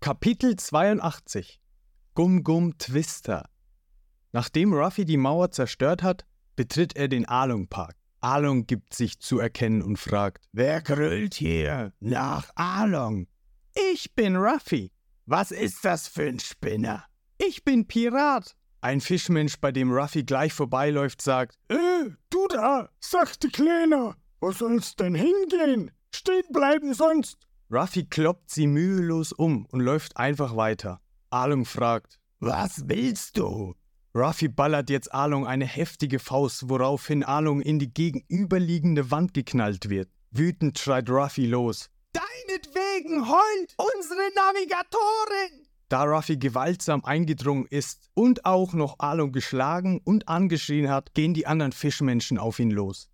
Kapitel 82 Gum Gum Twister Nachdem Ruffy die Mauer zerstört hat, betritt er den Along Park. Along gibt sich zu erkennen und fragt: Wer grüllt hier? Nach Along. Ich bin Ruffy. Was ist das für ein Spinner? Ich bin Pirat. Ein Fischmensch, bei dem Ruffy gleich vorbeiläuft, sagt: Äh, du da, sagte Kleiner. Wo soll's denn hingehen? Stehen bleiben sonst. Ruffy kloppt sie mühelos um und läuft einfach weiter. Alung fragt: Was willst du? Ruffy ballert jetzt Alung eine heftige Faust, woraufhin Alung in die gegenüberliegende Wand geknallt wird. Wütend schreit Ruffy los: Deinetwegen heult unsere Navigatorin! Da Ruffy gewaltsam eingedrungen ist und auch noch Alung geschlagen und angeschrien hat, gehen die anderen Fischmenschen auf ihn los.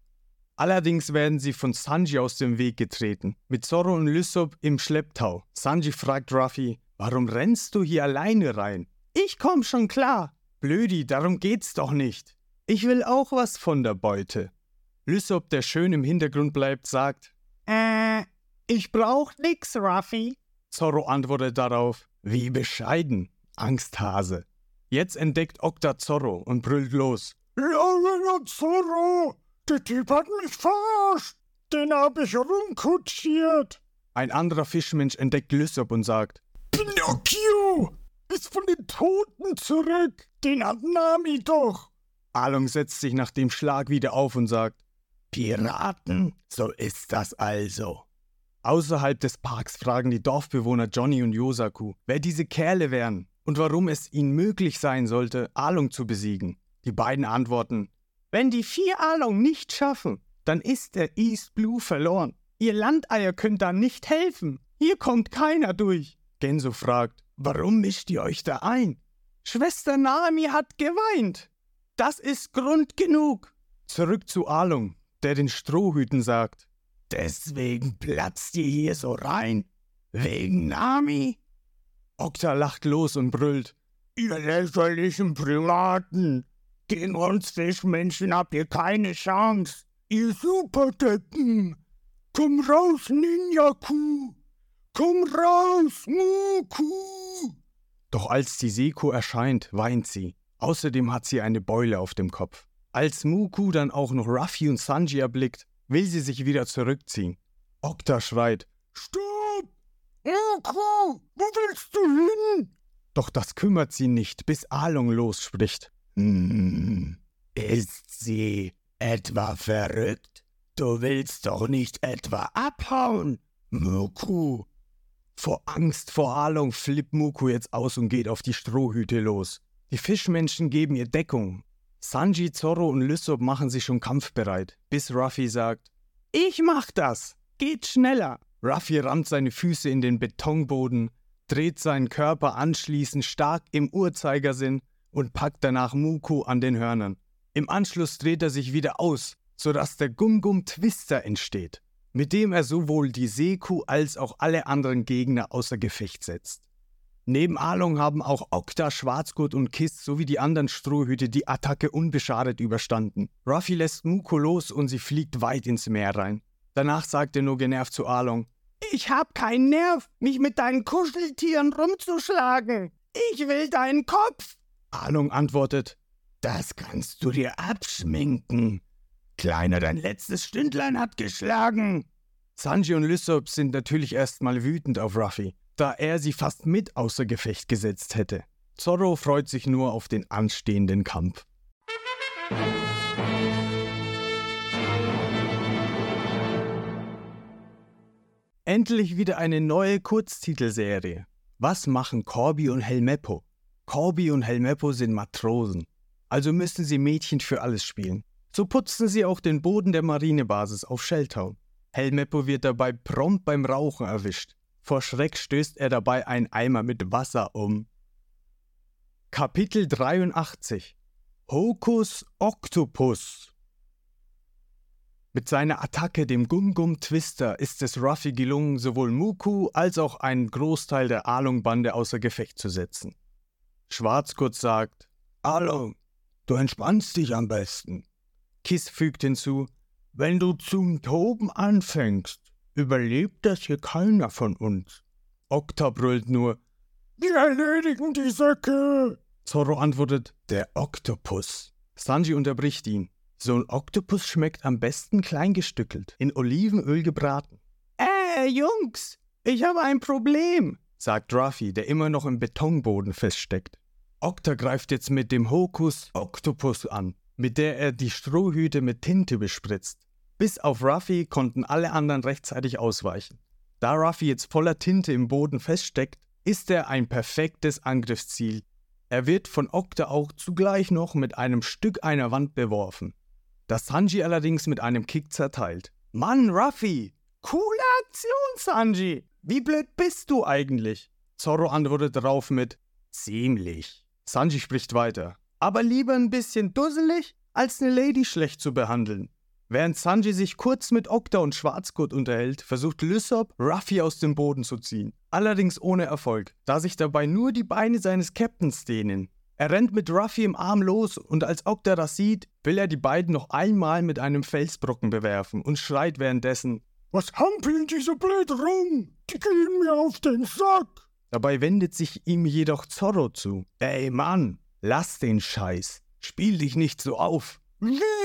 Allerdings werden sie von Sanji aus dem Weg getreten, mit Zoro und Lysop im Schlepptau. Sanji fragt Ruffy, warum rennst du hier alleine rein? Ich komm schon klar. Blödi, darum geht's doch nicht. Ich will auch was von der Beute. Lysop, der schön im Hintergrund bleibt, sagt, Äh, ich brauch nix, Ruffy. Zorro antwortet darauf, wie bescheiden, Angsthase. Jetzt entdeckt Okta Zorro und brüllt los. Ja, ja, Zorro, der Typ hat mich verarscht. Den hab ich rumkutschiert. Ein anderer Fischmensch entdeckt Lysop und sagt, Pinocchio ist von den Toten zurück. Den hat Nami doch. Along setzt sich nach dem Schlag wieder auf und sagt, Piraten, so ist das also. Außerhalb des Parks fragen die Dorfbewohner Johnny und Yosaku, wer diese Kerle wären und warum es ihnen möglich sein sollte, Along zu besiegen. Die beiden antworten, wenn die vier Along nicht schaffen, dann ist der East Blue verloren. Ihr Landeier könnt da nicht helfen. Hier kommt keiner durch. Genso fragt, warum mischt ihr euch da ein? Schwester Naomi hat geweint. Das ist Grund genug. Zurück zu Alung, der den Strohhüten sagt, deswegen platzt ihr hier so rein? Wegen Nami? Okta lacht los und brüllt, ihr lächerlichen Primaten. Gegen uns Fischmenschen habt ihr keine Chance. Ihr Superdeppen! Komm raus, Ninja-Kuh! Komm raus, Muku! Doch als die Seko erscheint, weint sie. Außerdem hat sie eine Beule auf dem Kopf. Als Muku dann auch noch Ruffy und Sanji erblickt, will sie sich wieder zurückziehen. Okta schreit: Stopp! Muku! Wo willst du hin? Doch das kümmert sie nicht, bis Along losspricht. Hm, ist sie etwa verrückt? Du willst doch nicht etwa abhauen, Muku. Vor Angst vor Along flippt Muku jetzt aus und geht auf die Strohhüte los. Die Fischmenschen geben ihr Deckung. Sanji, Zorro und Lysop machen sich schon kampfbereit, bis Ruffy sagt: Ich mach das! Geht schneller! Ruffy rammt seine Füße in den Betonboden, dreht seinen Körper anschließend stark im Uhrzeigersinn und packt danach Muku an den Hörnern. Im Anschluss dreht er sich wieder aus, sodass der Gum-Gum Twister entsteht, mit dem er sowohl die Seekuh als auch alle anderen Gegner außer Gefecht setzt. Neben Along haben auch Okta, Schwarzgurt und Kiss sowie die anderen Strohhüte die Attacke unbeschadet überstanden. Ruffy lässt Muko los und sie fliegt weit ins Meer rein. Danach sagt er nur genervt zu Along: Ich hab keinen Nerv, mich mit deinen Kuscheltieren rumzuschlagen. Ich will deinen Kopf. Along antwortet: Das kannst du dir abschminken. Kleiner, dein letztes Stündlein hat geschlagen. Sanji und Lysop sind natürlich erstmal wütend auf Ruffy, da er sie fast mit außer Gefecht gesetzt hätte. Zorro freut sich nur auf den anstehenden Kampf. Endlich wieder eine neue Kurztitelserie. Was machen Corby und Helmeppo? Corby und Helmeppo sind Matrosen, also müssen sie Mädchen für alles spielen. So putzen sie auch den Boden der Marinebasis auf Shelltown. Helmeppo wird dabei prompt beim Rauchen erwischt. Vor Schreck stößt er dabei einen Eimer mit Wasser um. Kapitel 83 Hokus Octopus Mit seiner Attacke, dem Gum-Gum Twister, ist es Ruffy gelungen, sowohl Muku als auch einen Großteil der Along-Bande außer Gefecht zu setzen. Schwarzgurt sagt: Along, du entspannst dich am besten. Kiss fügt hinzu: Wenn du zum Toben anfängst, überlebt das hier keiner von uns. Okta brüllt nur: Wir erledigen die Säcke! Zorro antwortet: Der Oktopus. Sanji unterbricht ihn. So ein Oktopus schmeckt am besten kleingestückelt, in Olivenöl gebraten. Äh, Jungs, ich habe ein Problem, sagt Ruffy, der immer noch im Betonboden feststeckt. Okta greift jetzt mit dem Hokus Oktopus an, mit der er die Strohhüte mit Tinte bespritzt. Bis auf Ruffy konnten alle anderen rechtzeitig ausweichen. Da Ruffy jetzt voller Tinte im Boden feststeckt, ist er ein perfektes Angriffsziel. Er wird von Okta auch zugleich noch mit einem Stück einer Wand beworfen das Sanji allerdings mit einem Kick zerteilt. Mann, Ruffy! Coole Aktion, Sanji! Wie blöd bist du eigentlich? Zorro antwortet darauf mit Ziemlich. Sanji spricht weiter. Aber lieber ein bisschen dusselig, als eine Lady schlecht zu behandeln. Während Sanji sich kurz mit Okta und Schwarzgurt unterhält, versucht Lysop, Ruffy aus dem Boden zu ziehen. Allerdings ohne Erfolg, da sich dabei nur die Beine seines Captains dehnen. Er rennt mit Ruffy im Arm los und als Okta das sieht, will er die beiden noch einmal mit einem Felsbrocken bewerfen und schreit währenddessen: Was hampeln diese blöd rum? Die gehen mir auf den Sack! Dabei wendet sich ihm jedoch Zorro zu. Ey Mann, lass den Scheiß. Spiel dich nicht so auf. Wie?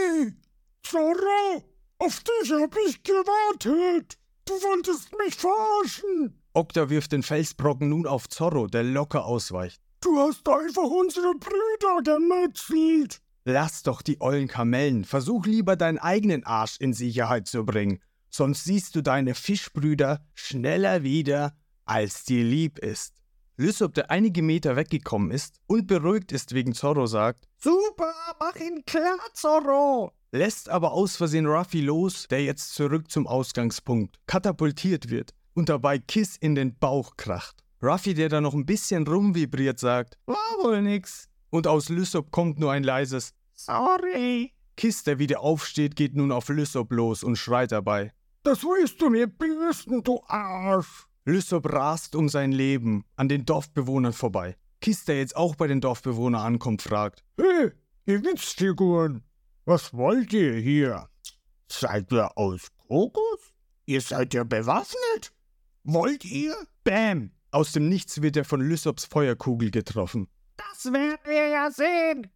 Zorro? Auf dich hab ich gewartet. Du wolltest mich verarschen. Okta wirft den Felsbrocken nun auf Zorro, der locker ausweicht. Du hast einfach unsere Brüder gemetzelt. Lass doch die ollen Kamellen. Versuch lieber deinen eigenen Arsch in Sicherheit zu bringen. Sonst siehst du deine Fischbrüder schneller wieder, als dir lieb ist. Lysop, der einige Meter weggekommen ist und beruhigt ist wegen Zorro, sagt: Super, mach ihn klar, Zorro! Lässt aber aus Versehen Ruffy los, der jetzt zurück zum Ausgangspunkt katapultiert wird und dabei Kiss in den Bauch kracht. Ruffy, der da noch ein bisschen rumvibriert, sagt, war wohl nix. Und aus Lysop kommt nur ein leises Sorry. Kiss, der wieder aufsteht, geht nun auf Lysop los und schreit dabei. Das willst du mir büßen, du Arsch. Lysop rast um sein Leben an den Dorfbewohnern vorbei. Kiss, der jetzt auch bei den Dorfbewohnern ankommt, fragt. Hey, ihr Witzfiguren, was wollt ihr hier? Seid ihr aus Kokos? Ihr seid ja bewaffnet? Wollt ihr? Bam! Aus dem Nichts wird er von Lysops Feuerkugel getroffen. Das werden wir ja sehen.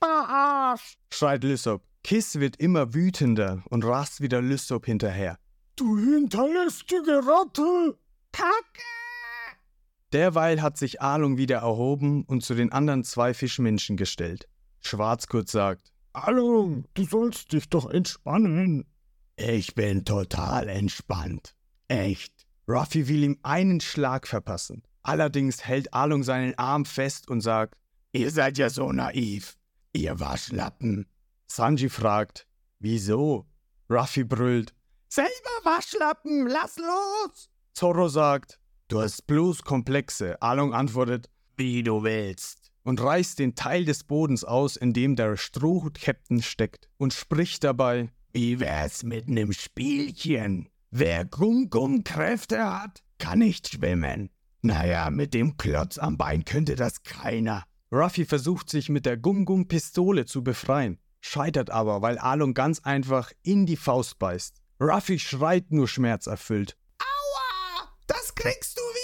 Arsch! schreit Lysop. Kiss wird immer wütender und rast wieder Lysop hinterher. Du hinterlistige Ratte! Kacke! Derweil hat sich Alung wieder erhoben und zu den anderen zwei Fischmenschen gestellt. Schwarzgurt sagt: Alung, du sollst dich doch entspannen. Ich bin total entspannt. Echt. Ruffy will ihm einen Schlag verpassen. Allerdings hält Alung seinen Arm fest und sagt, Ihr seid ja so naiv, ihr Waschlappen. Sanji fragt, Wieso? Ruffy brüllt, Selber Waschlappen, lass los! Zorro sagt, Du hast bloß Komplexe. Alung antwortet, Wie du willst. Und reißt den Teil des Bodens aus, in dem der Strohhut-Captain steckt und spricht dabei, Wie wär's mit nem Spielchen? Wer Gum-Gum-Kräfte hat, kann nicht schwimmen. Naja, mit dem Klotz am Bein könnte das keiner. Ruffy versucht sich mit der Gum-Gum-Pistole zu befreien, scheitert aber, weil Alung ganz einfach in die Faust beißt. Ruffy schreit nur schmerzerfüllt. Aua! Das kriegst du wieder!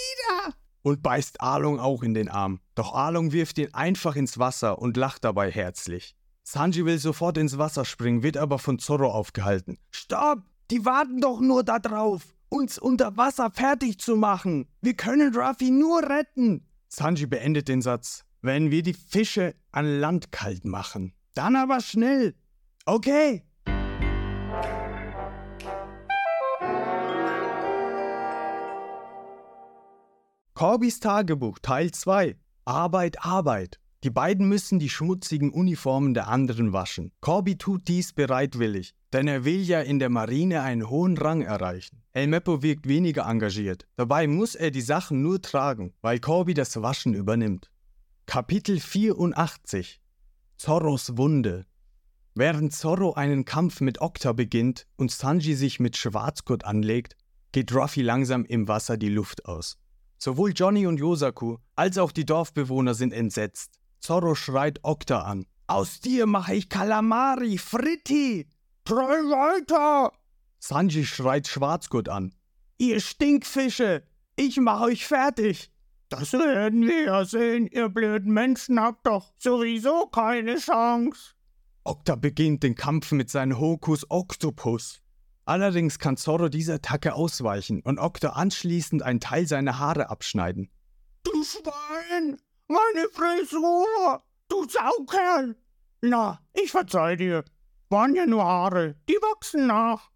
Und beißt Alung auch in den Arm. Doch Alung wirft ihn einfach ins Wasser und lacht dabei herzlich. Sanji will sofort ins Wasser springen, wird aber von Zorro aufgehalten. Stopp! Die warten doch nur darauf, uns unter Wasser fertig zu machen. Wir können Ruffy nur retten. Sanji beendet den Satz. Wenn wir die Fische an Land kalt machen. Dann aber schnell. Okay. Corbys Tagebuch Teil 2 Arbeit, Arbeit. Die beiden müssen die schmutzigen Uniformen der anderen waschen. Corby tut dies bereitwillig, denn er will ja in der Marine einen hohen Rang erreichen. El Meppo wirkt weniger engagiert. Dabei muss er die Sachen nur tragen, weil Corby das Waschen übernimmt. Kapitel 84 Zorros Wunde Während Zorro einen Kampf mit Okta beginnt und Sanji sich mit Schwarzgurt anlegt, geht Ruffy langsam im Wasser die Luft aus. Sowohl Johnny und Yosaku als auch die Dorfbewohner sind entsetzt. Zorro schreit Okta an. Aus dir mache ich Kalamari, Fritti! Drei weiter! Sanji schreit Schwarzgurt an. Ihr Stinkfische! Ich mache euch fertig! Das werden wir ja sehen, ihr blöden Menschen habt doch sowieso keine Chance. Okta beginnt den Kampf mit seinem Hokus Octopus. Allerdings kann Zorro dieser Attacke ausweichen und Okta anschließend einen Teil seiner Haare abschneiden. Du Schwein! Meine Frisur! Du Saukerl! Na, ich verzeih dir. Waren ja nur Haare, die wachsen nach.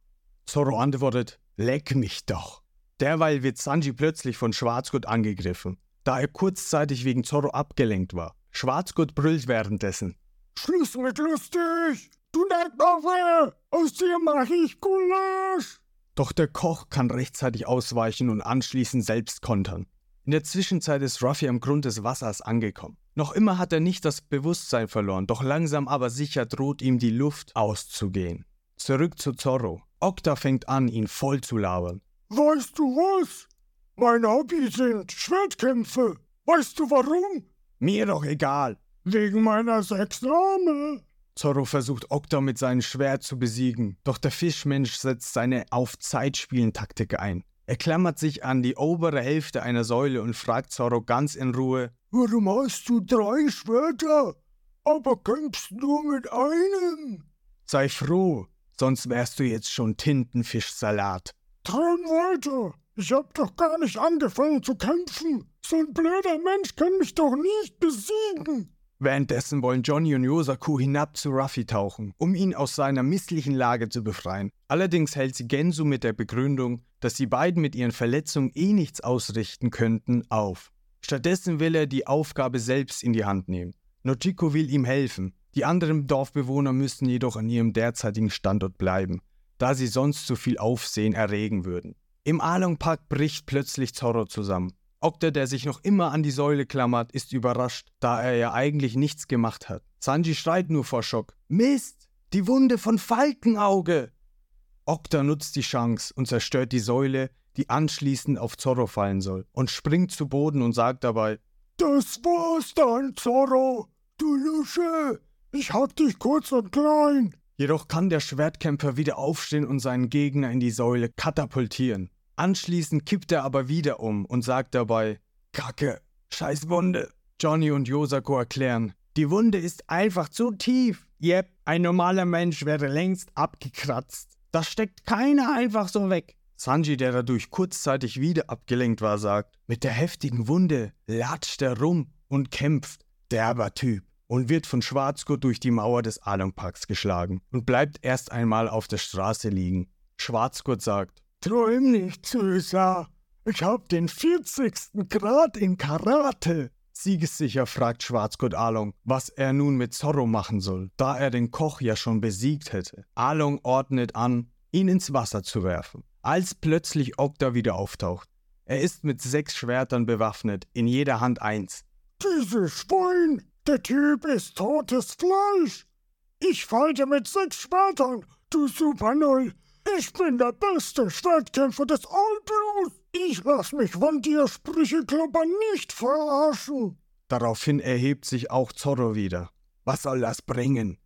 Zorro antwortet, leck mich doch. Derweil wird Sanji plötzlich von Schwarzgurt angegriffen, da er kurzzeitig wegen Zorro abgelenkt war. Schwarzgurt brüllt währenddessen. Schluss mit lustig! Du Necknoffe! Aus dir mach ich Gulasch! Doch der Koch kann rechtzeitig ausweichen und anschließend selbst kontern. In der Zwischenzeit ist Ruffy am Grund des Wassers angekommen. Noch immer hat er nicht das Bewusstsein verloren, doch langsam aber sicher droht ihm die Luft auszugehen. Zurück zu Zorro. Okta fängt an, ihn voll zu labern. Weißt du was? Mein Hobby sind Schwertkämpfe. Weißt du warum? Mir doch egal. Wegen meiner sechs Arme. Zorro versucht Okta mit seinem Schwert zu besiegen, doch der Fischmensch setzt seine Auf-Zeit-Spielen-Taktik ein. Er klammert sich an die obere Hälfte einer Säule und fragt Zorro ganz in Ruhe: Warum hast du drei Schwerter, aber kämpfst nur mit einem? Sei froh, sonst wärst du jetzt schon Tintenfischsalat. Träum weiter! Ich hab doch gar nicht angefangen zu kämpfen! So ein blöder Mensch kann mich doch nicht besiegen! Währenddessen wollen Johnny und Yosaku hinab zu Ruffy tauchen, um ihn aus seiner misslichen Lage zu befreien. Allerdings hält sie Gensu mit der Begründung, dass die beiden mit ihren Verletzungen eh nichts ausrichten könnten, auf. Stattdessen will er die Aufgabe selbst in die Hand nehmen. Nojiko will ihm helfen. Die anderen Dorfbewohner müssen jedoch an ihrem derzeitigen Standort bleiben, da sie sonst zu viel Aufsehen erregen würden. Im Along Park bricht plötzlich Zorro zusammen. Okta, der sich noch immer an die Säule klammert, ist überrascht, da er ja eigentlich nichts gemacht hat. Sanji schreit nur vor Schock. Mist! Die Wunde von Falkenauge! Okta nutzt die Chance und zerstört die Säule, die anschließend auf Zorro fallen soll, und springt zu Boden und sagt dabei: Das war's dann, Zorro! Du Lusche! Ich hab dich kurz und klein! Jedoch kann der Schwertkämpfer wieder aufstehen und seinen Gegner in die Säule katapultieren. Anschließend kippt er aber wieder um und sagt dabei: Kacke, scheiß Wunde. Johnny und Yosako erklären: Die Wunde ist einfach zu tief. Yep, ein normaler Mensch wäre längst abgekratzt. Das steckt keiner einfach so weg. Sanji, der dadurch kurzzeitig wieder abgelenkt war, sagt: Mit der heftigen Wunde latscht er rum und kämpft. Derber Typ. Und wird von Schwarzgurt durch die Mauer des Alongparks geschlagen und bleibt erst einmal auf der Straße liegen. Schwarzgurt sagt: Träum nicht, Süßer. Ich hab den 40. Grad in Karate. Siegessicher fragt Schwarzgurt Along, was er nun mit Zorro machen soll, da er den Koch ja schon besiegt hätte. Along ordnet an, ihn ins Wasser zu werfen, als plötzlich Okta wieder auftaucht. Er ist mit sechs Schwertern bewaffnet, in jeder Hand eins. Dieses Schwein, der Typ ist totes Fleisch. Ich falte mit sechs Schwertern, du Supernull. Ich bin der beste Schwertkämpfer des Allblues. Ich lass mich von dir, Sprücheklopper, nicht verarschen. Daraufhin erhebt sich auch Zorro wieder. Was soll das bringen?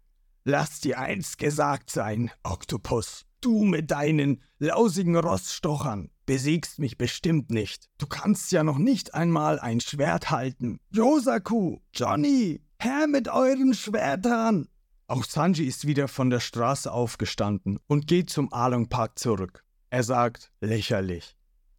Lass dir eins gesagt sein, Oktopus. Du mit deinen lausigen Roststochern besiegst mich bestimmt nicht. Du kannst ja noch nicht einmal ein Schwert halten. Yosaku, Johnny, Herr mit euren Schwertern. Auch Sanji ist wieder von der Straße aufgestanden und geht zum Along Park zurück. Er sagt, lächerlich.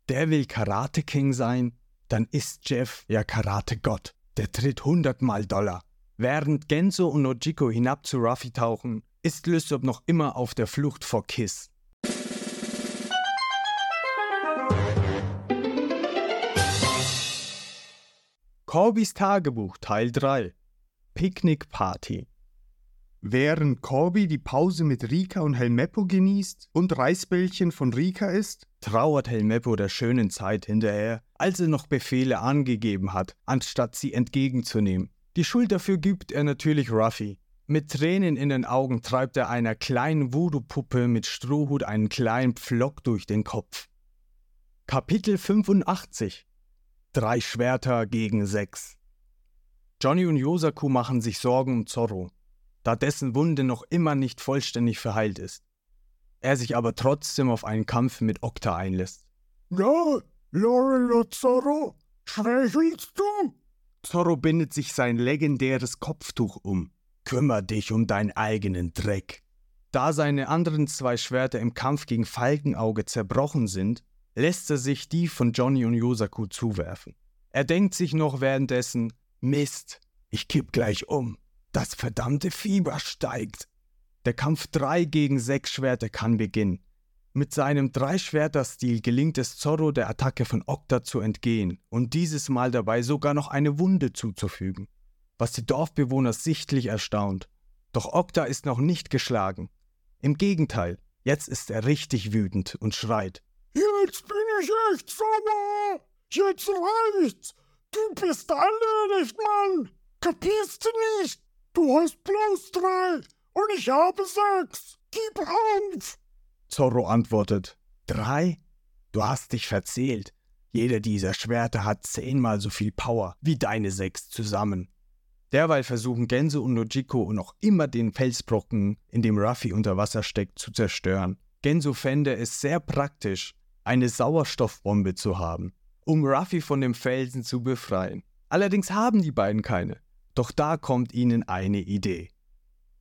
Der will Karate King sein? Dann ist Jeff ja Karate Gott. Der tritt hundertmal Dollar. Während Genzo und Nojiko hinab zu Ruffy tauchen, ist Lysop noch immer auf der Flucht vor Kiss. Corbys Tagebuch Teil 3 Picknickparty Während Corby die Pause mit Rika und Helmeppo genießt und Reisbällchen von Rika isst, trauert Helmeppo der schönen Zeit hinterher, als er noch Befehle angegeben hat, anstatt sie entgegenzunehmen. Die Schuld dafür gibt er natürlich Ruffy. Mit Tränen in den Augen treibt er einer kleinen Voodoo-Puppe mit Strohhut einen kleinen Pflock durch den Kopf. Kapitel 85 Drei Schwerter gegen sechs Johnny und Yosaku machen sich Sorgen um Zorro, da dessen Wunde noch immer nicht vollständig verheilt ist. Er sich aber trotzdem auf einen Kampf mit Okta einlässt. Ja, Lorelo Zorro, schwächelst du? Zorro bindet sich sein legendäres Kopftuch um. Kümmer dich um deinen eigenen Dreck. Da seine anderen zwei Schwerter im Kampf gegen Falkenauge zerbrochen sind, lässt er sich die von Johnny und Yosaku zuwerfen. Er denkt sich noch währenddessen, Mist, ich kipp gleich um. Das verdammte Fieber steigt. Der Kampf 3 gegen 6 Schwerter kann beginnen. Mit seinem Dreischwerter-Stil gelingt es Zorro, der Attacke von Okta zu entgehen und dieses Mal dabei sogar noch eine Wunde zuzufügen was die Dorfbewohner sichtlich erstaunt. Doch Okta ist noch nicht geschlagen. Im Gegenteil, jetzt ist er richtig wütend und schreit. Jetzt bin ich echt sauer! Jetzt reicht's! Du bist erledigt, Mann! Kapierst du nicht? Du hast bloß drei und ich habe sechs! Gib auf! Zorro antwortet. Drei? Du hast dich verzählt. Jeder dieser Schwerter hat zehnmal so viel Power wie deine sechs zusammen. Derweil versuchen Genso und Nojiko noch immer den Felsbrocken, in dem Ruffy unter Wasser steckt, zu zerstören. Genso fände es sehr praktisch, eine Sauerstoffbombe zu haben, um Ruffy von dem Felsen zu befreien. Allerdings haben die beiden keine. Doch da kommt ihnen eine Idee.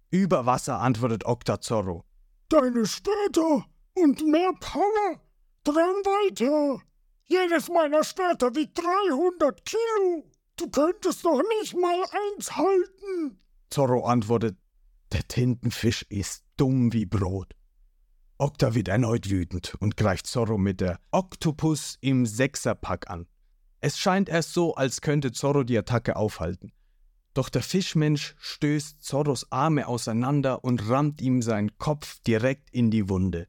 Über Wasser antwortet Okta Zorro. Deine Städte und mehr Power. Dran weiter. Jedes meiner Städte wiegt 300 Kilo. Du könntest doch nicht mal eins halten. Zorro antwortet, der Tintenfisch ist dumm wie Brot. Okta wird erneut wütend und greift Zorro mit der Oktopus im Sechserpack an. Es scheint erst so, als könnte Zorro die Attacke aufhalten. Doch der Fischmensch stößt Zorros Arme auseinander und rammt ihm seinen Kopf direkt in die Wunde,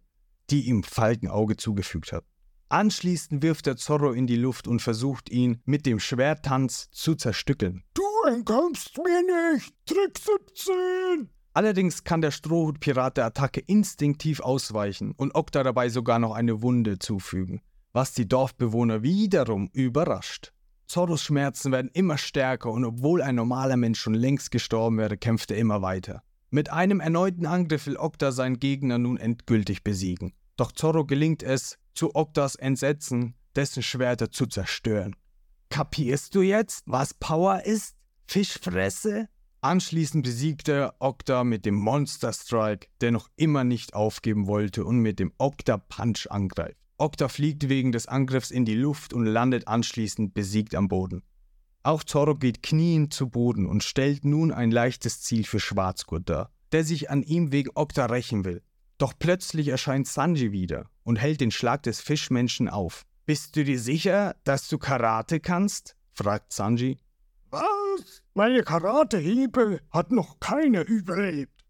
die ihm Falkenauge zugefügt hat. Anschließend wirft er Zorro in die Luft und versucht ihn mit dem Schwerttanz zu zerstückeln. Du entkommst mir nicht! Trick 17! Allerdings kann der Strohhutpirat der Attacke instinktiv ausweichen und Okta dabei sogar noch eine Wunde zufügen, was die Dorfbewohner wiederum überrascht. Zorros Schmerzen werden immer stärker und obwohl ein normaler Mensch schon längst gestorben wäre, kämpft er immer weiter. Mit einem erneuten Angriff will Okta seinen Gegner nun endgültig besiegen. Doch Zorro gelingt es, zu Oktas Entsetzen dessen Schwerter zu zerstören. Kapierst du jetzt, was Power ist? Fischfresse? Anschließend besiegt er Okta mit dem Monster Strike, der noch immer nicht aufgeben wollte und mit dem Okta Punch angreift. Okta fliegt wegen des Angriffs in die Luft und landet anschließend besiegt am Boden. Auch Zorro geht kniend zu Boden und stellt nun ein leichtes Ziel für Schwarzgurt dar, der sich an ihm wegen Okta rächen will. Doch plötzlich erscheint Sanji wieder und hält den Schlag des Fischmenschen auf. Bist du dir sicher, dass du Karate kannst? fragt Sanji. Was? Meine Karatehiebe hat noch keine überlebt.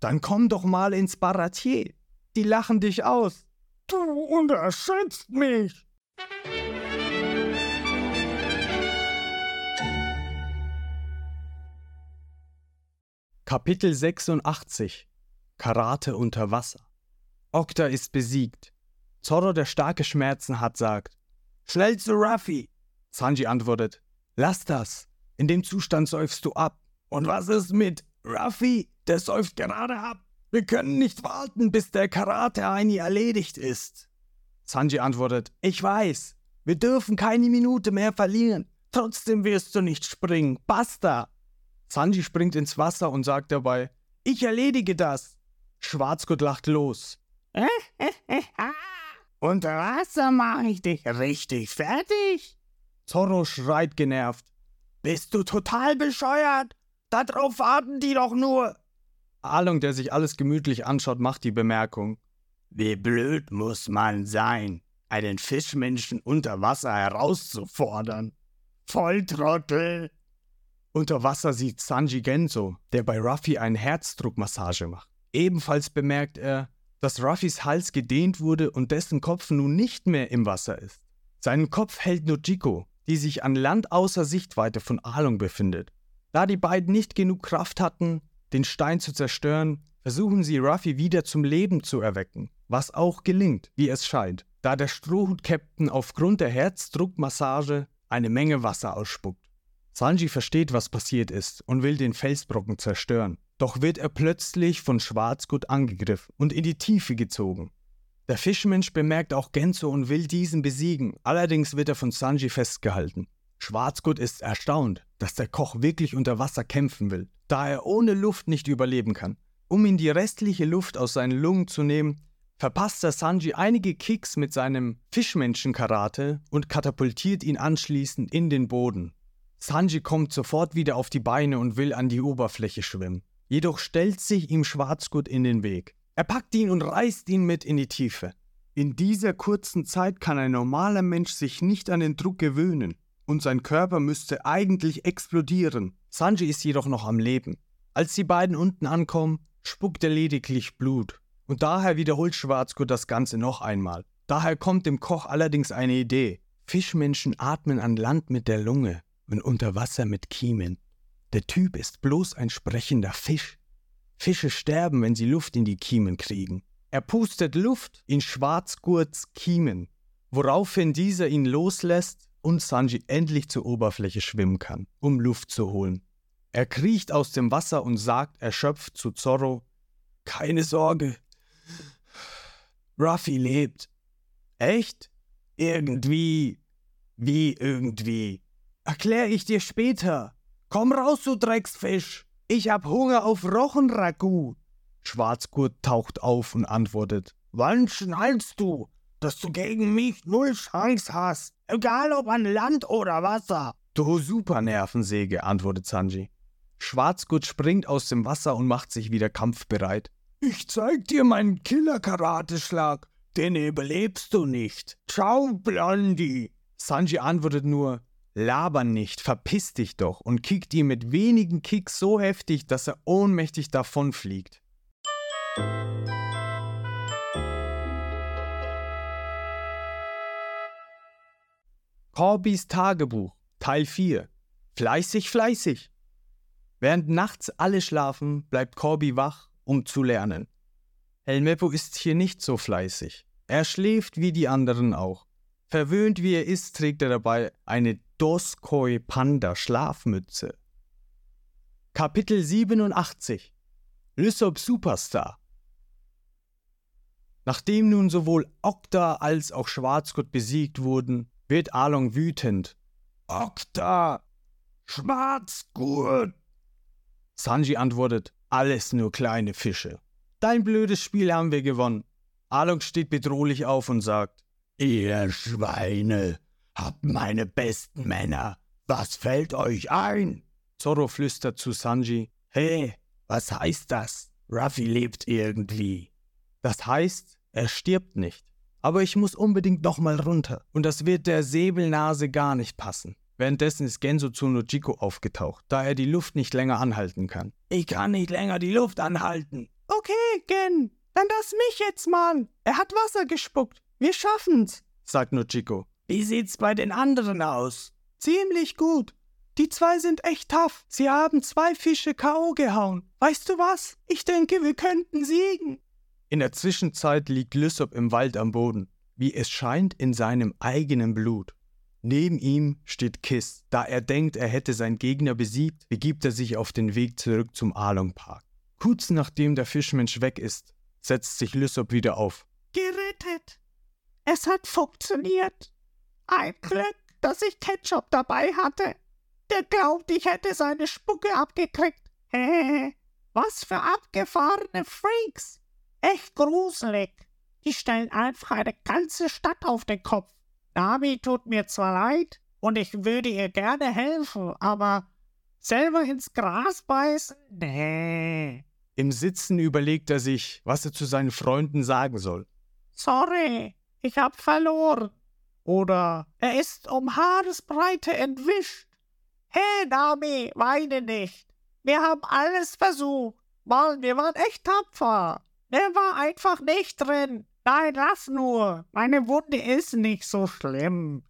Dann komm doch mal ins Baratier. Die lachen dich aus. Du unterschätzt mich. Kapitel 86 Karate unter Wasser. Okta ist besiegt. Zorro, der starke Schmerzen hat, sagt: Schnell zu Ruffy! Sanji antwortet: Lass das! In dem Zustand säufst du ab. Und was ist mit Ruffy? Der säuft gerade ab. Wir können nicht warten, bis der Karate-Heini erledigt ist. Sanji antwortet: Ich weiß. Wir dürfen keine Minute mehr verlieren. Trotzdem wirst du nicht springen. Basta! Sanji springt ins Wasser und sagt dabei: Ich erledige das. Schwarzgurt lacht los. Unter Wasser mache ich dich richtig fertig. Zorro schreit genervt. Bist du total bescheuert? Darauf warten die doch nur. Along, der sich alles gemütlich anschaut, macht die Bemerkung. Wie blöd muss man sein, einen Fischmenschen unter Wasser herauszufordern. Volltrottel. Unter Wasser sieht Sanji Genso, der bei Ruffy eine Herzdruckmassage macht. Ebenfalls bemerkt er, dass Ruffys Hals gedehnt wurde und dessen Kopf nun nicht mehr im Wasser ist. Seinen Kopf hält Nojiko, die sich an Land außer Sichtweite von Along befindet. Da die beiden nicht genug Kraft hatten, den Stein zu zerstören, versuchen sie Ruffy wieder zum Leben zu erwecken, was auch gelingt, wie es scheint, da der Strohhut-Captain aufgrund der Herzdruckmassage eine Menge Wasser ausspuckt. Sanji versteht, was passiert ist und will den Felsbrocken zerstören, doch wird er plötzlich von Schwarzgurt angegriffen und in die Tiefe gezogen. Der Fischmensch bemerkt auch Genzo und will diesen besiegen, allerdings wird er von Sanji festgehalten. Schwarzgurt ist erstaunt, dass der Koch wirklich unter Wasser kämpfen will, da er ohne Luft nicht überleben kann. Um ihn die restliche Luft aus seinen Lungen zu nehmen, verpasst er Sanji einige Kicks mit seinem Fischmenschen-Karate und katapultiert ihn anschließend in den Boden. Sanji kommt sofort wieder auf die Beine und will an die Oberfläche schwimmen. Jedoch stellt sich ihm Schwarzgurt in den Weg. Er packt ihn und reißt ihn mit in die Tiefe. In dieser kurzen Zeit kann ein normaler Mensch sich nicht an den Druck gewöhnen und sein Körper müsste eigentlich explodieren. Sanji ist jedoch noch am Leben. Als die beiden unten ankommen, spuckt er lediglich Blut. Und daher wiederholt Schwarzgurt das Ganze noch einmal. Daher kommt dem Koch allerdings eine Idee. Fischmenschen atmen an Land mit der Lunge und unter Wasser mit Kiemen. Der Typ ist bloß ein sprechender Fisch. Fische sterben, wenn sie Luft in die Kiemen kriegen. Er pustet Luft in Schwarzgurts Kiemen, woraufhin dieser ihn loslässt und Sanji endlich zur Oberfläche schwimmen kann, um Luft zu holen. Er kriecht aus dem Wasser und sagt erschöpft zu Zorro: Keine Sorge. Ruffy lebt. Echt? Irgendwie. Wie irgendwie? Erklär ich dir später. Komm raus, du Drecksfisch. Ich hab Hunger auf Rochenragout. Schwarzgurt taucht auf und antwortet: Wann schnallst du, dass du gegen mich null Chance hast? Egal ob an Land oder Wasser. Du Supernervensäge, antwortet Sanji. Schwarzgurt springt aus dem Wasser und macht sich wieder kampfbereit. Ich zeig dir meinen Killer-Karateschlag. Den überlebst du nicht. Ciao, Blondie. Sanji antwortet nur, laber nicht, verpiss dich doch und kickt ihm mit wenigen Kicks so heftig, dass er ohnmächtig davonfliegt. Corbys Tagebuch, Teil 4. Fleißig, fleißig. Während nachts alle schlafen, bleibt Corby wach, um zu lernen. Helmeppo ist hier nicht so fleißig. Er schläft wie die anderen auch. Verwöhnt wie er ist, trägt er dabei eine Doskoi Panda Schlafmütze. Kapitel 87 Lysop Superstar Nachdem nun sowohl Okta als auch Schwarzgott besiegt wurden, wird Along wütend. Okta! Schwarzgurt! Sanji antwortet, alles nur kleine Fische. Dein blödes Spiel haben wir gewonnen. Along steht bedrohlich auf und sagt, Ihr Schweine, habt meine besten Männer. Was fällt euch ein? Zorro flüstert zu Sanji, Hey, was heißt das? Ruffy lebt irgendwie. Das heißt, er stirbt nicht. Aber ich muss unbedingt nochmal runter. Und das wird der Säbelnase gar nicht passen. Währenddessen ist Genso zu Nojiko aufgetaucht, da er die Luft nicht länger anhalten kann. Ich kann nicht länger die Luft anhalten. Okay, Gen, dann lass mich jetzt mal. Er hat Wasser gespuckt. Wir schaffen's, sagt Nojiko. Wie sieht's bei den anderen aus? Ziemlich gut. Die zwei sind echt tough. Sie haben zwei Fische K.O. gehauen. Weißt du was? Ich denke, wir könnten siegen. In der Zwischenzeit liegt Lysop im Wald am Boden, wie es scheint in seinem eigenen Blut. Neben ihm steht Kiss. Da er denkt, er hätte seinen Gegner besiegt, begibt er sich auf den Weg zurück zum Along Park. Kurz nachdem der Fischmensch weg ist, setzt sich Lysop wieder auf. Gerettet! Es hat funktioniert. Ein Glück, dass ich Ketchup dabei hatte. Der glaubt, ich hätte seine Spucke abgekriegt. Hehehe. Was für abgefahrene Freaks. Echt gruselig. Die stellen einfach eine ganze Stadt auf den Kopf. Nami tut mir zwar leid und ich würde ihr gerne helfen, aber selber ins Gras beißen? Nee. Im Sitzen überlegt er sich, was er zu seinen Freunden sagen soll. Sorry, ich hab verloren. Oder er ist um Haaresbreite entwischt. Hey, Nami, weine nicht. Wir haben alles versucht. Mann, wir waren echt tapfer. Der war einfach nicht drin. Nein, lass nur. Meine Wunde ist nicht so schlimm.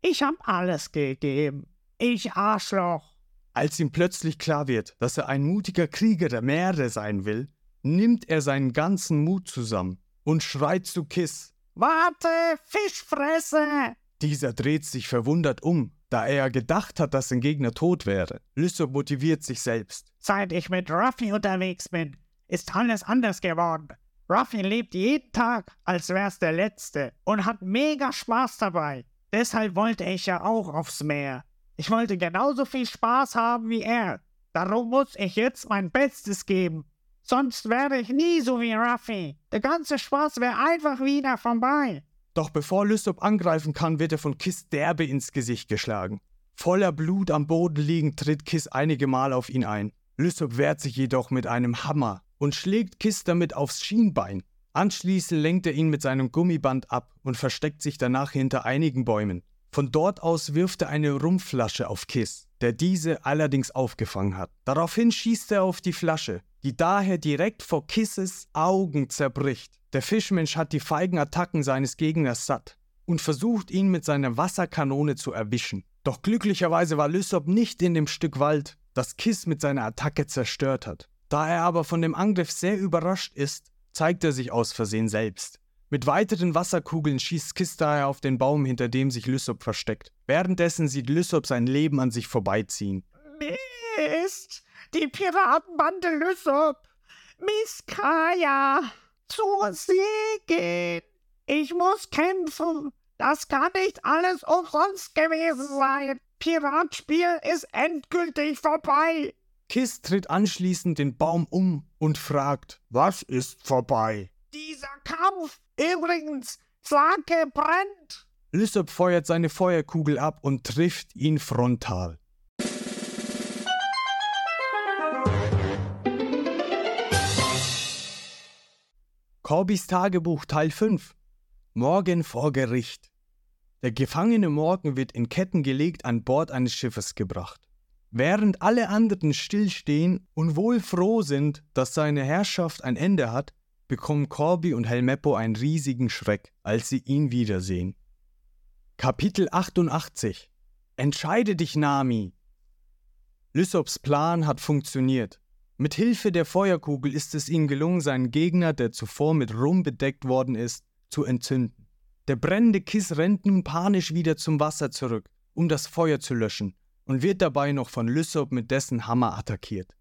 Ich hab alles gegeben. Ich Arschloch. Als ihm plötzlich klar wird, dass er ein mutiger Krieger der Meere sein will, nimmt er seinen ganzen Mut zusammen und schreit zu Kiss. Warte, Fischfresse! Dieser dreht sich verwundert um, da er gedacht hat, dass sein Gegner tot wäre. Lysop motiviert sich selbst. Seit ich mit Ruffy unterwegs bin, ist alles anders geworden. Ruffy lebt jeden Tag, als wär's der letzte und hat mega Spaß dabei. Deshalb wollte ich ja auch aufs Meer. Ich wollte genauso viel Spaß haben wie er. Darum muss ich jetzt mein Bestes geben. Sonst wäre ich nie so wie Ruffy. Der ganze Spaß wäre einfach wieder vorbei. Doch bevor Lysop angreifen kann, wird er von Kiss derbe ins Gesicht geschlagen. Voller Blut am Boden liegend tritt Kiss einige Mal auf ihn ein. Lysop wehrt sich jedoch mit einem Hammer und schlägt Kiss damit aufs Schienbein. Anschließend lenkt er ihn mit seinem Gummiband ab und versteckt sich danach hinter einigen Bäumen. Von dort aus wirft er eine Rumflasche auf Kiss, der diese allerdings aufgefangen hat. Daraufhin schießt er auf die Flasche, die daher direkt vor Kisses Augen zerbricht. Der Fischmensch hat die feigen Attacken seines Gegners satt und versucht ihn mit seiner Wasserkanone zu erwischen. Doch glücklicherweise war Lysop nicht in dem Stück Wald, das Kiss mit seiner Attacke zerstört hat. Da er aber von dem Angriff sehr überrascht ist, zeigt er sich aus Versehen selbst. Mit weiteren Wasserkugeln schießt Kiss daher auf den Baum, hinter dem sich Lysop versteckt. Währenddessen sieht Lysop sein Leben an sich vorbeiziehen. Mist! Die Piratenbande Lysop! Miss Kaya! Zur See gehen! Ich muss kämpfen! Das kann nicht alles umsonst gewesen sein! Piratspiel ist endgültig vorbei! Kiss tritt anschließend den Baum um und fragt, Was ist vorbei? Dieser Kampf! Übrigens, Sake brennt! Lysop feuert seine Feuerkugel ab und trifft ihn frontal. Corbys Tagebuch Teil 5 Morgen vor Gericht Der gefangene Morgan wird in Ketten gelegt an Bord eines Schiffes gebracht. Während alle anderen stillstehen und wohl froh sind, dass seine Herrschaft ein Ende hat, bekommen Corby und Helmeppo einen riesigen Schreck, als sie ihn wiedersehen. Kapitel 88 Entscheide dich, Nami! Lysops Plan hat funktioniert. Mit Hilfe der Feuerkugel ist es ihm gelungen, seinen Gegner, der zuvor mit Rum bedeckt worden ist, zu entzünden. Der brennende Kiss rennt nun panisch wieder zum Wasser zurück, um das Feuer zu löschen, und wird dabei noch von Lysop mit dessen Hammer attackiert.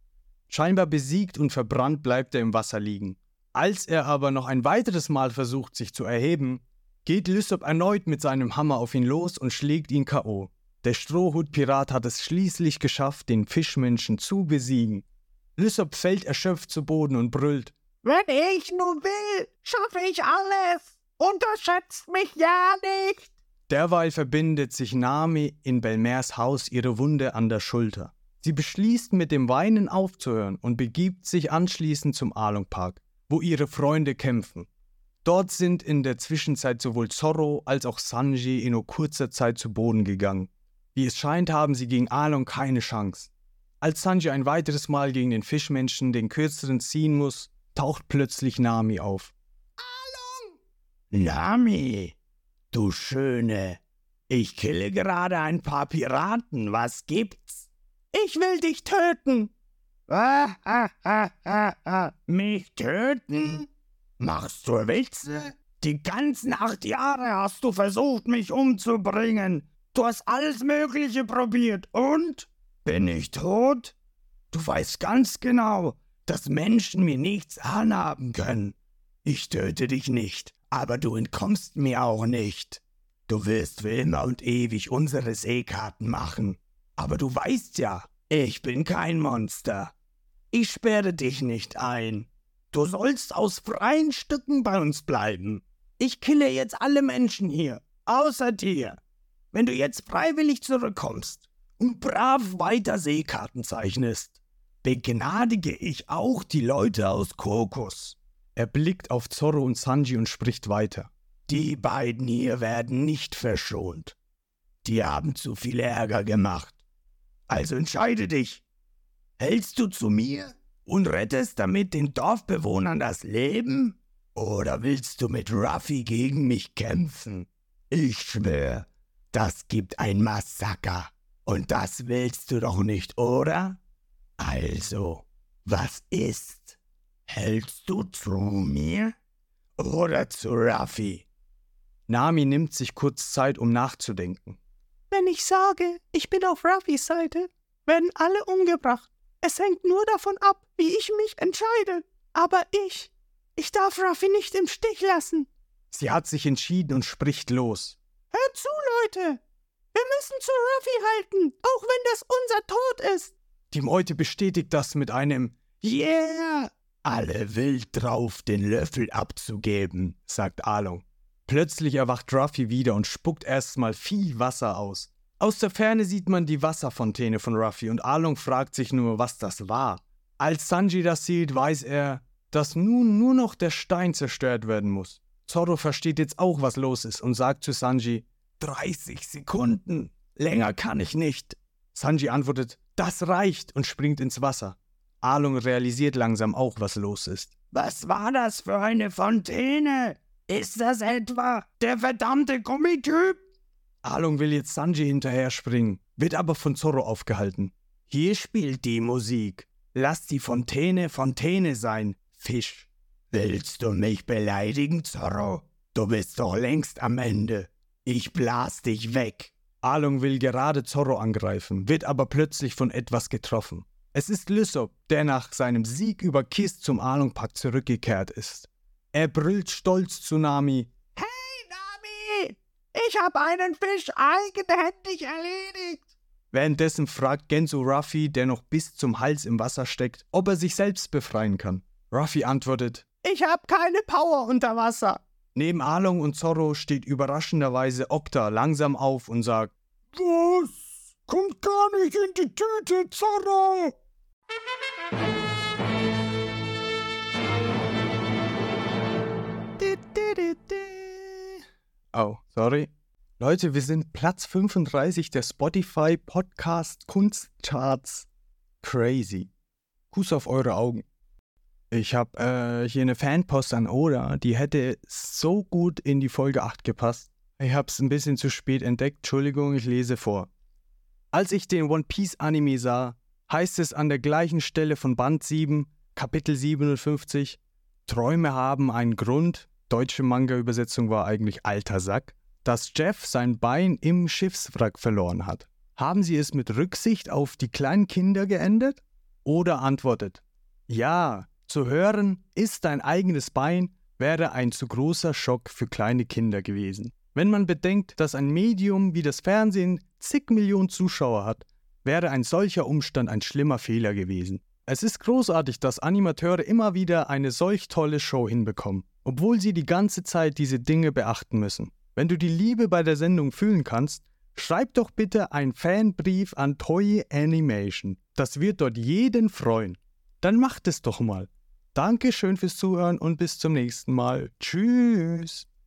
Scheinbar besiegt und verbrannt bleibt er im Wasser liegen. Als er aber noch ein weiteres Mal versucht, sich zu erheben, geht Lysop erneut mit seinem Hammer auf ihn los und schlägt ihn K.O. Der Strohhutpirat hat es schließlich geschafft, den Fischmenschen zu besiegen. Lysop fällt erschöpft zu Boden und brüllt. Wenn ich nur will, schaffe ich alles. Unterschätzt mich ja nicht. Derweil verbindet sich Nami in Belmers Haus ihre Wunde an der Schulter. Sie beschließt, mit dem Weinen aufzuhören und begibt sich anschließend zum Along Park, wo ihre Freunde kämpfen. Dort sind in der Zwischenzeit sowohl Zorro als auch Sanji in nur kurzer Zeit zu Boden gegangen. Wie es scheint, haben sie gegen Along keine Chance. Als Sanji ein weiteres Mal gegen den Fischmenschen den kürzeren ziehen muss, taucht plötzlich Nami auf. Nami, du Schöne, ich kille gerade ein paar Piraten, was gibt's? Ich will dich töten. Mich töten? Machst du Witze? Die ganzen acht Jahre hast du versucht, mich umzubringen. Du hast alles Mögliche probiert. Und? Bin ich tot? Du weißt ganz genau, dass Menschen mir nichts anhaben können. Ich töte dich nicht, aber du entkommst mir auch nicht. Du wirst für immer und ewig unsere Seekarten machen. Aber du weißt ja, ich bin kein Monster. Ich sperre dich nicht ein. Du sollst aus freien Stücken bei uns bleiben. Ich kille jetzt alle Menschen hier, außer dir. Wenn du jetzt freiwillig zurückkommst und brav weiter Seekarten zeichnest, begnadige ich auch die Leute aus Kokos. Er blickt auf Zorro und Sanji und spricht weiter. Die beiden hier werden nicht verschont. Die haben zu viel Ärger gemacht. Also entscheide dich. Hältst du zu mir und rettest damit den Dorfbewohnern das Leben? Oder willst du mit Ruffy gegen mich kämpfen? Ich schwör, das gibt ein Massaker. Und das willst du doch nicht, oder? Also, was ist? Hältst du zu mir oder zu Ruffy? Nami nimmt sich kurz Zeit, um nachzudenken. Wenn ich sage, ich bin auf Ruffys Seite, werden alle umgebracht. Es hängt nur davon ab, wie ich mich entscheide. Aber ich, ich darf Ruffy nicht im Stich lassen. Sie hat sich entschieden und spricht los. Hört zu, Leute! Wir müssen zu Ruffy halten, auch wenn das unser Tod ist. Die Meute bestätigt das mit einem Yeah! Alle wild drauf, den Löffel abzugeben, sagt Along. Plötzlich erwacht Ruffy wieder und spuckt erstmal viel Wasser aus. Aus der Ferne sieht man die Wasserfontäne von Ruffy und Along fragt sich nur, was das war. Als Sanji das sieht, weiß er, dass nun nur noch der Stein zerstört werden muss. Zorro versteht jetzt auch, was los ist und sagt zu Sanji, 30 Sekunden, länger kann ich nicht. Sanji antwortet, das reicht und springt ins Wasser. Alung realisiert langsam auch, was los ist. Was war das für eine Fontäne? Ist das etwa der verdammte Gummityp? Alung will jetzt Sanji hinterher springen, wird aber von Zorro aufgehalten. Hier spielt die Musik. Lass die Fontäne Fontäne sein, Fisch. Willst du mich beleidigen, Zorro? Du bist doch längst am Ende. Ich blas dich weg. Along will gerade Zorro angreifen, wird aber plötzlich von etwas getroffen. Es ist Lysop, der nach seinem Sieg über Kiss zum Along-Pack zurückgekehrt ist. Er brüllt stolz zu Nami: Hey, Nami! Ich habe einen Fisch eigenhändig erledigt! Währenddessen fragt Genzo Ruffy, der noch bis zum Hals im Wasser steckt, ob er sich selbst befreien kann. Ruffy antwortet: Ich habe keine Power unter Wasser. Neben Along und Zorro steht überraschenderweise Okta langsam auf und sagt: Was? Kommt gar nicht in die Tüte, Zorro! Oh, sorry. Leute, wir sind Platz 35 der Spotify Podcast Kunstcharts. Crazy. Kuss auf eure Augen. Ich habe äh, hier eine Fanpost an Oda, die hätte so gut in die Folge 8 gepasst. Ich habe es ein bisschen zu spät entdeckt. Entschuldigung, ich lese vor. Als ich den One Piece Anime sah, heißt es an der gleichen Stelle von Band 7, Kapitel 57, Träume haben einen Grund, deutsche Manga-Übersetzung war eigentlich alter Sack, dass Jeff sein Bein im Schiffswrack verloren hat. Haben Sie es mit Rücksicht auf die kleinen Kinder geendet? Oder antwortet, ja, zu hören, ist dein eigenes Bein, wäre ein zu großer Schock für kleine Kinder gewesen. Wenn man bedenkt, dass ein Medium wie das Fernsehen zig Millionen Zuschauer hat, wäre ein solcher Umstand ein schlimmer Fehler gewesen. Es ist großartig, dass Animateure immer wieder eine solch tolle Show hinbekommen, obwohl sie die ganze Zeit diese Dinge beachten müssen. Wenn du die Liebe bei der Sendung fühlen kannst, schreib doch bitte einen Fanbrief an Toy Animation. Das wird dort jeden freuen. Dann macht es doch mal. Dankeschön fürs Zuhören und bis zum nächsten Mal. Tschüss.